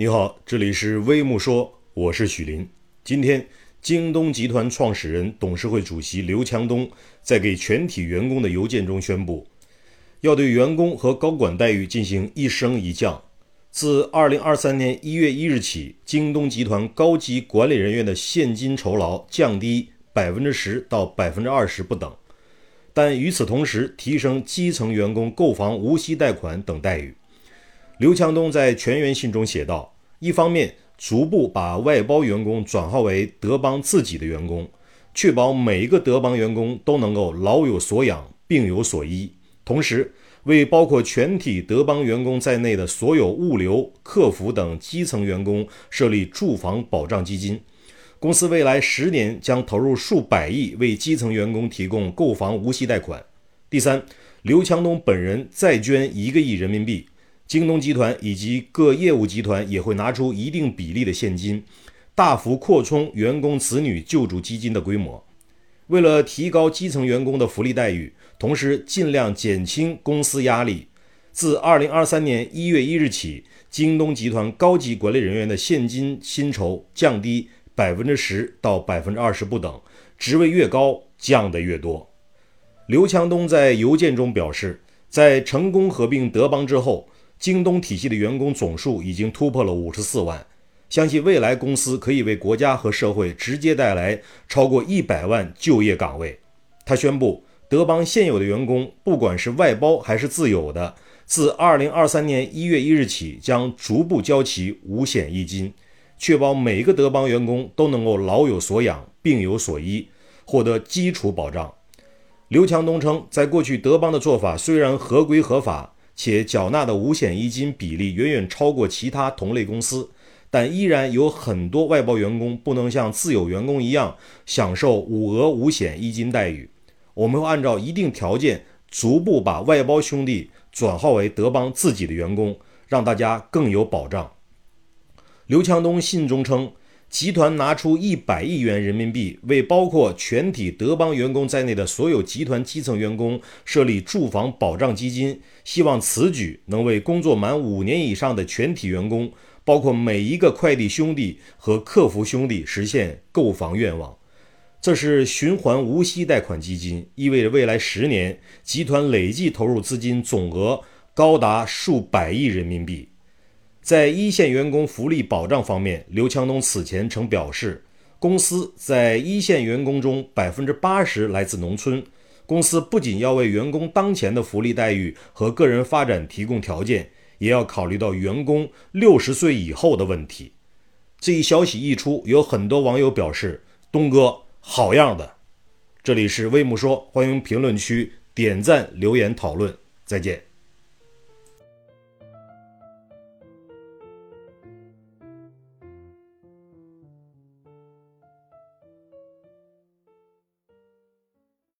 你好，这里是微木说，我是许林。今天，京东集团创始人、董事会主席刘强东在给全体员工的邮件中宣布，要对员工和高管待遇进行一升一降。自二零二三年一月一日起，京东集团高级管理人员的现金酬劳降低百分之十到百分之二十不等，但与此同时，提升基层员工购房无息贷款等待遇。刘强东在全员信中写道：“一方面，逐步把外包员工转化为德邦自己的员工，确保每一个德邦员工都能够老有所养、病有所医；同时，为包括全体德邦员工在内的所有物流、客服等基层员工设立住房保障基金。公司未来十年将投入数百亿为基层员工提供购房无息贷款。第三，刘强东本人再捐一个亿人民币。”京东集团以及各业务集团也会拿出一定比例的现金，大幅扩充员工子女救助基金的规模。为了提高基层员工的福利待遇，同时尽量减轻公司压力，自二零二三年一月一日起，京东集团高级管理人员的现金薪酬降低百分之十到百分之二十不等，职位越高降得越多。刘强东在邮件中表示，在成功合并德邦之后。京东体系的员工总数已经突破了五十四万，相信未来公司可以为国家和社会直接带来超过一百万就业岗位。他宣布，德邦现有的员工，不管是外包还是自有的，自二零二三年一月一日起将逐步交齐五险一金，确保每个德邦员工都能够老有所养、病有所依，获得基础保障。刘强东称，在过去德邦的做法虽然合规合法。且缴纳的五险一金比例远远超过其他同类公司，但依然有很多外包员工不能像自有员工一样享受五额五险一金待遇。我们会按照一定条件，逐步把外包兄弟转化为德邦自己的员工，让大家更有保障。刘强东信中称。集团拿出一百亿元人民币，为包括全体德邦员工在内的所有集团基层员工设立住房保障基金，希望此举能为工作满五年以上的全体员工，包括每一个快递兄弟和客服兄弟实现购房愿望。这是循环无息贷款基金，意味着未来十年集团累计投入资金总额高达数百亿人民币。在一线员工福利保障方面，刘强东此前曾表示，公司在一线员工中百分之八十来自农村。公司不仅要为员工当前的福利待遇和个人发展提供条件，也要考虑到员工六十岁以后的问题。这一消息一出，有很多网友表示：“东哥好样的！”这里是微木说，欢迎评论区点赞留言讨论，再见。